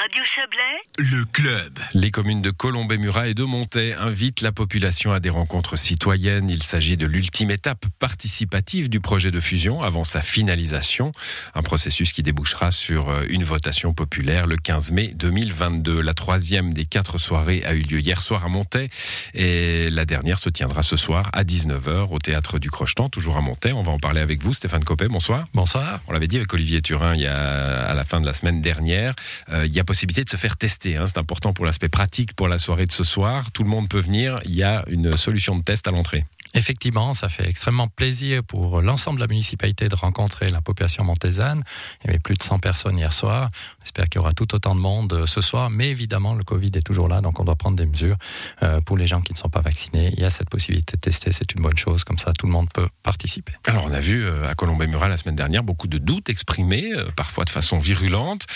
Radio Chablais, Le club. Les communes de Colombey-Murat et de Montaix invitent la population à des rencontres citoyennes. Il s'agit de l'ultime étape participative du projet de fusion avant sa finalisation. Un processus qui débouchera sur euh, une votation populaire le 15 mai 2022. La troisième des quatre soirées a eu lieu hier soir à Montaix et la dernière se tiendra ce soir à 19h au théâtre du Crochetan, toujours à Montaix. On va en parler avec vous, Stéphane Copé. Bonsoir. Bonsoir. On l'avait dit avec Olivier Turin il y a, à la fin de la semaine dernière. Euh, il y a possibilité de se faire tester. hein. C'est important pour l'aspect pratique pour la soirée de ce soir. Tout le monde peut venir. Il y a une solution de test à l'entrée. Effectivement, ça fait extrêmement plaisir pour l'ensemble de la municipalité de rencontrer la population montésane. Il y avait plus de 100 personnes hier soir. On espère qu'il y aura tout autant de monde euh, ce soir. Mais évidemment, le Covid est toujours là, donc on doit prendre des mesures. Euh, pour les gens qui ne sont pas vaccinés, il y a cette possibilité de tester. C'est une bonne chose. Comme ça, tout le monde peut participer. Alors, on a vu euh, à Colombey-Murat la semaine dernière beaucoup de doutes exprimés, parfois de façon virulente.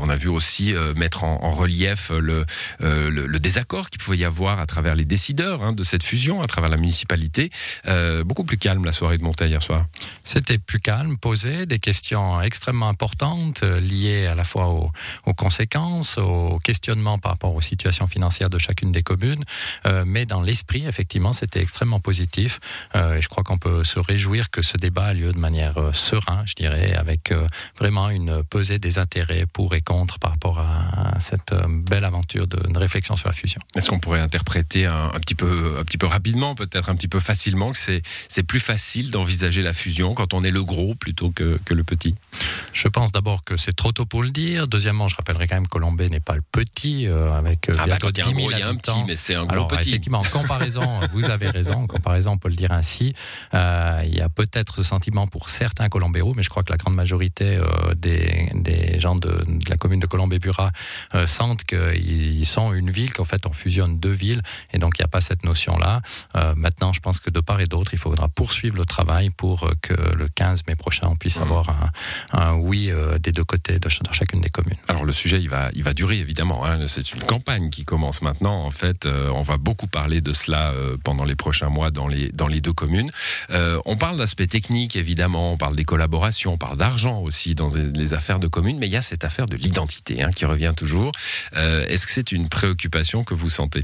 On a vu aussi mettre en, relief le, le, le désaccord qu'il pouvait y avoir à travers les décideurs hein, de cette fusion, à travers la municipalité. Euh, beaucoup plus calme la soirée de Montaix hier soir. C'était plus calme, posé, des questions extrêmement importantes euh, liées à la fois aux, aux conséquences, aux questionnements par rapport aux situations financières de chacune des communes, Euh, mais dans l'esprit, effectivement, c'était extrêmement positif. Euh, et je crois qu'on peut se réjouir que ce débat a lieu de manière sereine, je dirais, avec vraiment une pesée des intérêts pour et contre par rapport à, à cette belle aventure de, de réflexion sur la fusion. Est-ce qu'on pourrait interpréter un, un petit peu, un petit peu rapidement, peut-être un petit peu facilement, que c'est plus facile d'envisager la fusion quand on est le gros plutôt que, que le petit? Je pense d'abord que c'est trop tôt pour le dire. Deuxièmement, je rappellerai quand même que Colombey n'est pas le petit, euh, avec euh, Ah bah, quand il y a un 10 000 gros, il y a un petit, mais c'est un gros Alors, petit. effectivement, en comparaison, vous avez raison, en comparaison, on peut le dire ainsi. Euh, il y a peut-être ce sentiment pour certains Colombéros, mais je crois que la grande majorité euh, des, des gens de, de la commune de Colombey-Burat euh, sentent qu'ils sont une ville, qu'en fait on fusionne deux villes, et donc il n'y a pas cette notion-là. Maintenant, je pense que de part et d'autre, il faudra poursuivre le travail pour euh, que le 15 mai prochain, on puisse Mhm. avoir un, un oui euh, des deux côtés de, ch- dans chacune des communes. Alors le sujet, il va, il va durer évidemment. hein. C'est une campagne qui commence maintenant. En fait, euh, on va beaucoup parler de cela euh, pendant les prochains mois dans les dans les deux communes. On parle d'aspect technique évidemment. On parle des collaborations. On parle d'argent aussi dans les- affaires de communes. Mais il y a cette affaire de l'identité hein, qui revient toujours. Est-ce que c'est une préoccupation que vous sentez?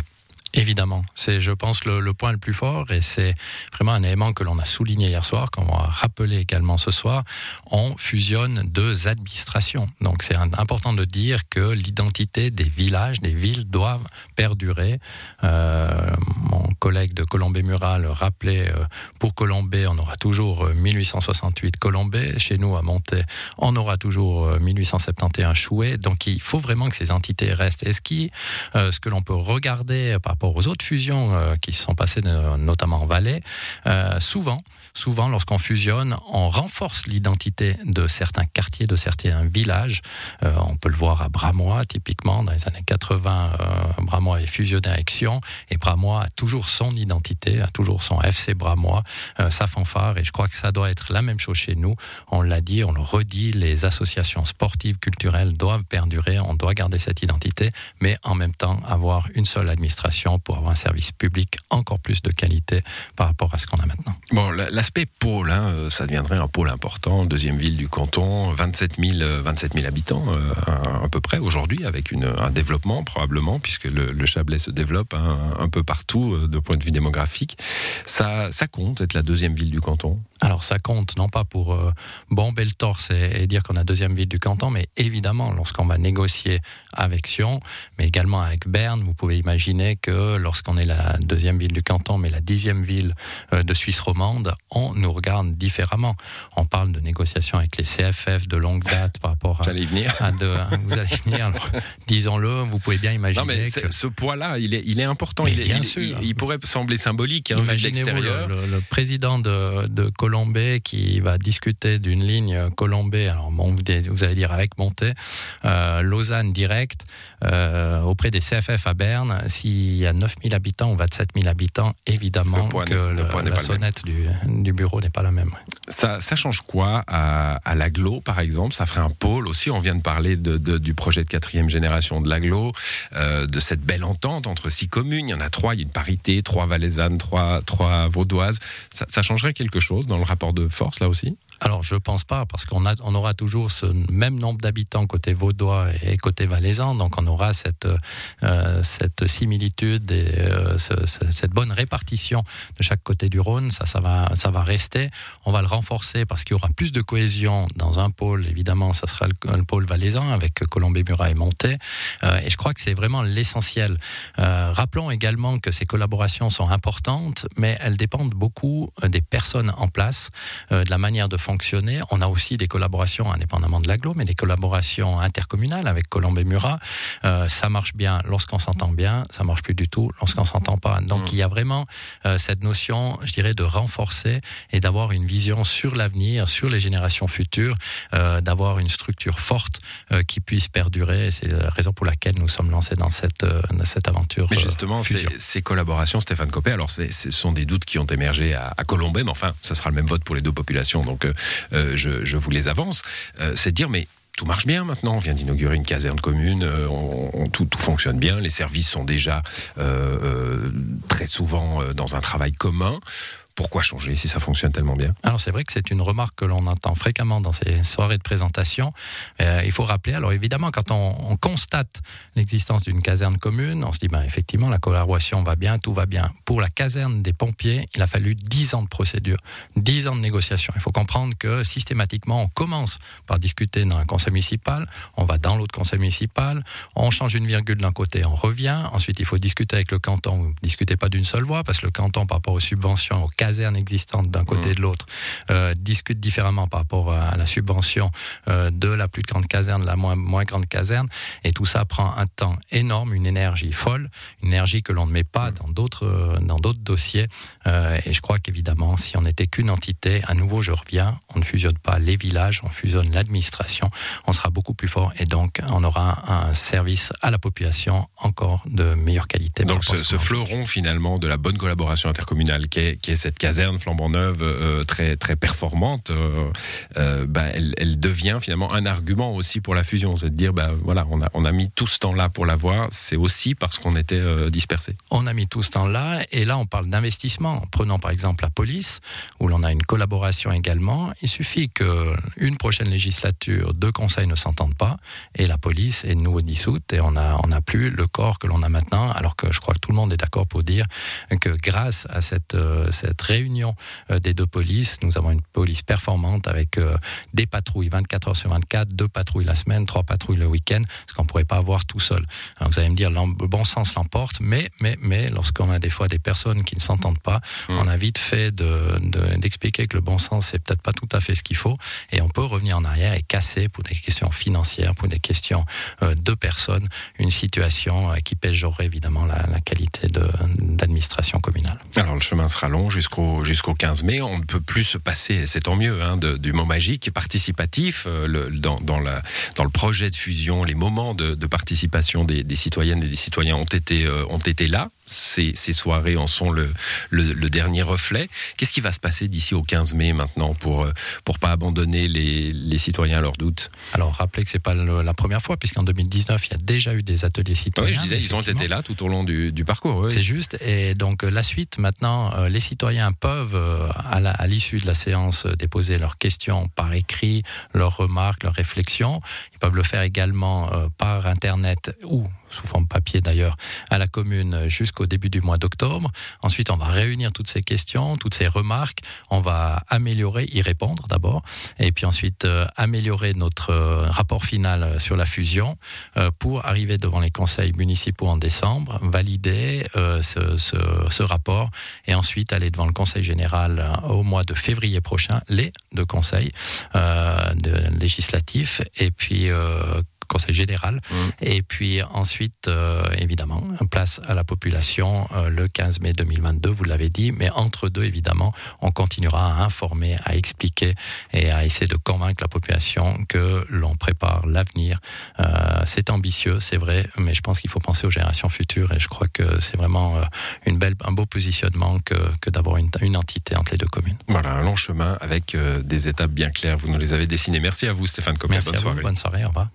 Évidemment, c'est, je pense, le, le point le plus fort et c'est vraiment un élément que l'on a souligné hier soir, qu'on va rappeler également ce soir. On fusionne deux administrations. Donc, c'est important de dire que l'identité des villages, des villes doivent perdurer. Euh, mon collègue de Colombey-Murat le rappelait, euh, pour Colombey, on aura toujours euh, 1868 Colombey. Chez nous, à Montaix, on aura toujours euh, 1871 Chouet. Donc, il faut vraiment que ces entités restent. Et ce qui, euh, ce que l'on peut regarder par aux autres fusions euh, qui se sont passées, de- notamment en Valais, euh, souvent, souvent, lorsqu'on fusionne, on renforce l'identité de certains quartiers, de certains villages. Euh, on peut le voir à Bramois, typiquement, dans les années 80, euh, Bramois est fusionné avec Sion, et Bramois a toujours son identité, a toujours son FC Bramois, euh, sa fanfare, et je crois que ça doit être la même chose chez nous. On l'a dit, on le redit, les associations sportives, culturelles doivent perdurer, on doit garder cette identité, mais en même temps avoir une seule administration pour avoir un service public encore plus de qualité par rapport à ce qu'on a maintenant. Bon, la- l'aspect pôle, hein, euh, ça deviendrait un pôle important, deuxième ville du canton, 27 000, euh, 27 000 habitants euh, à, à peu près aujourd'hui, avec une, un développement probablement, puisque le, le Chablais se développe hein, un peu partout de point de vue démographique. Ça, ça compte être la deuxième ville du canton? Alors ça compte, non pas pour euh, bomber le torse et, et dire qu'on a deuxième ville du canton, mais évidemment, lorsqu'on va négocier avec Sion, mais également avec Berne, vous pouvez imaginer que lorsqu'on est la deuxième ville du canton, mais la dixième ville euh, de Suisse romande, on nous regarde différemment. On parle de négociations avec les CFF de longue date par rapport à... J'allais y venir. à de, vous allez venir, disons-le, vous pouvez bien imaginer Non, mais que... ce poids-là, il est, il est important. Mais il, est- bien il- sûr. il- il pourrait sembler symbolique hein, vu de l'extérieur. le, président de, de Colombey qui va discuter d'une ligne Colombey, alors bon, vous, vous allez dire avec Monté, euh, Lausanne direct, euh, auprès des CFF à Berne. S'il y a 9000 habitants ou 27 000 habitants, évidemment Le que le le- la sonnette du, du bureau n'est pas la même. Ça, ça change quoi à, à l'aglo, par exemple? Ça ferait un pôle aussi? On vient de parler de, de- du projet de quatrième génération de l'aglo, euh, de cette belle entente entre six communes. Il y en a trois, il y a une parité, trois valaisannes, trois, trois vaudoises. Ça, ça changerait quelque chose dans le rapport de force, là aussi? Alors je pense pas parce qu'on on aura toujours ce même nombre d'habitants côté vaudois et côté valaisan, donc on aura cette euh, cette similitude et euh, cette bonne répartition de chaque côté du Rhône. Ça, ça va, ça va rester. On va le renforcer parce qu'il y aura plus de cohésion dans un pôle. Évidemment, ça sera le, pôle valaisan avec Colombé-Murat et Monté. Euh, et je crois que c'est vraiment l'essentiel. rappelons également que ces collaborations sont importantes, mais elles dépendent beaucoup des personnes en place, de la manière de fonctionner on a aussi des collaborations indépendamment de l'aglo, mais des collaborations intercommunales avec Colombe et Murat. Euh, ça marche bien lorsqu'on s'entend bien, ça marche plus du tout lorsqu'on s'entend pas. Donc mmh. il y a vraiment euh, cette notion, je dirais, de renforcer et d'avoir une vision sur l'avenir, sur les générations futures, euh, d'avoir une structure forte qui puisse perdurer. C'est la raison pour laquelle nous sommes lancés dans cette, cette aventure. Mais justement, ces, collaborations, Stéphane Copé, alors ce sont des doutes qui ont émergé à, à Colombay, mais enfin, ça sera le même vote pour les deux populations. Donc euh, je, vous les avance, euh, c'est de dire mais tout marche bien maintenant. On vient d'inaugurer une caserne commune, euh, tout, fonctionne bien, les services sont déjà très souvent dans un travail commun pourquoi changer si ça fonctionne tellement bien? Alors c'est vrai que c'est une remarque que l'on entend fréquemment dans ces soirées de présentation. Euh, il faut rappeler, alors évidemment, quand on, constate l'existence d'une caserne commune, on se dit, ben, effectivement, la collaboration va bien, tout va bien. Pour la caserne des pompiers, il a fallu 10 ans de procédure, 10 ans de négociation. Il faut comprendre que systématiquement, on commence par discuter dans un conseil municipal, on va dans l'autre conseil municipal, on change une virgule d'un côté, on revient. Ensuite, il faut discuter avec le canton. Vous ne discutez pas d'une seule voix, parce que le canton, par rapport aux subventions, aux casernes existantes d'un côté et de l'autre euh, discutent différemment par rapport à la subvention euh, de la plus grande caserne, la moins, moins grande caserne. Et tout ça prend un temps énorme, une énergie folle, une énergie que l'on ne met pas mmh. dans d'autres euh, dans d'autres dossiers. et je crois qu'évidemment, si on n'était qu'une entité, à nouveau, je reviens, on ne fusionne pas les villages, on fusionne l'administration, on sera beaucoup plus fort et donc on aura un service à la population encore de meilleure qualité. Donc ce, fleuron finalement de la bonne collaboration intercommunale qui est, qui est cette caserne flambant neuve euh, très, très performante, euh, euh, bah, elle, devient finalement un argument aussi pour la fusion. C'est de dire, bah, voilà, on a, on a mis tout ce temps-là pour l'avoir, c'est aussi parce qu'on était dispersés. On a mis tout ce temps-là, et là on parle d'investissement. Prenons par exemple la police, où l'on a une collaboration également. Il suffit qu'une prochaine législature, deux conseils ne s'entendent pas, et la police est nouveau dissoute, et on n'a on a plus le corps que l'on a maintenant, alors que je crois que tout le monde est d'accord pour dire que grâce à cette, cette réunion euh, des deux polices. Nous avons une police performante avec euh, des patrouilles 24 heures sur 24, deux patrouilles la semaine, trois patrouilles le week-end, ce qu'on ne pourrait pas avoir tout seul. vous allez me dire, le bon sens l'emporte, mais, mais, mais lorsqu'on a des fois des personnes qui ne s'entendent pas, mmh. on a vite fait d'expliquer de, que le bon sens, c'est peut-être pas tout à fait ce qu'il faut, et on peut revenir en arrière et casser pour des questions financières, pour des questions euh, de personnes, une situation qui pèserait évidemment la, la qualité d'administration communale. Alors le chemin sera long jusqu'au jusqu'au 15 mai. On ne peut plus se passer, c'est tant mieux, hein, du mot magique participatif. Euh, dans, dans, le projet de fusion, les moments de, participation des, citoyennes et des citoyens ont été, euh, ont été là. Ces, ces, soirées en sont le, le, dernier reflet. Qu'est-ce qui va se passer d'ici au 15 mai maintenant pour pour pas abandonner les, les citoyens à leurs doutes Alors rappelez que c'est pas la première fois puisqu'en 2019 il y a déjà eu des ateliers citoyens. Oui, je disais ils ont été là tout au long du, du parcours. C'est juste et donc la suite maintenant les citoyens peuvent, euh, à l'issue de la séance, euh, déposer leurs questions par écrit, leurs remarques, leurs réflexions. Ils peuvent le faire également euh, par Internet ou sous forme papier d'ailleurs, à la commune jusqu'au début du mois d'octobre. Ensuite, on va réunir toutes ces questions, toutes ces remarques. On va améliorer, y répondre d'abord, et puis ensuite améliorer notre rapport final sur la fusion pour arriver devant les conseils municipaux en décembre, valider ce, rapport et ensuite aller devant le Conseil général euh, au mois de février prochain, les deux conseils euh, législatifs, et puis euh, Conseil général. Mmh. Et puis ensuite, euh, évidemment, place à la population euh, le 15 mai 2022, vous l'avez dit. Mais entre deux, évidemment, on continuera à informer, à expliquer et à essayer de convaincre la population que l'on prépare l'avenir. Euh, c'est ambitieux, c'est vrai, mais je pense qu'il faut penser aux générations futures et je crois que c'est vraiment une belle, un beau positionnement que, que d'avoir une, une, entité entre les deux communes. Voilà, un long chemin avec des étapes bien claires. Vous nous les avez dessinées. Merci à vous, Stéphane Comer. Bonne soirée. bonne soirée. Au revoir.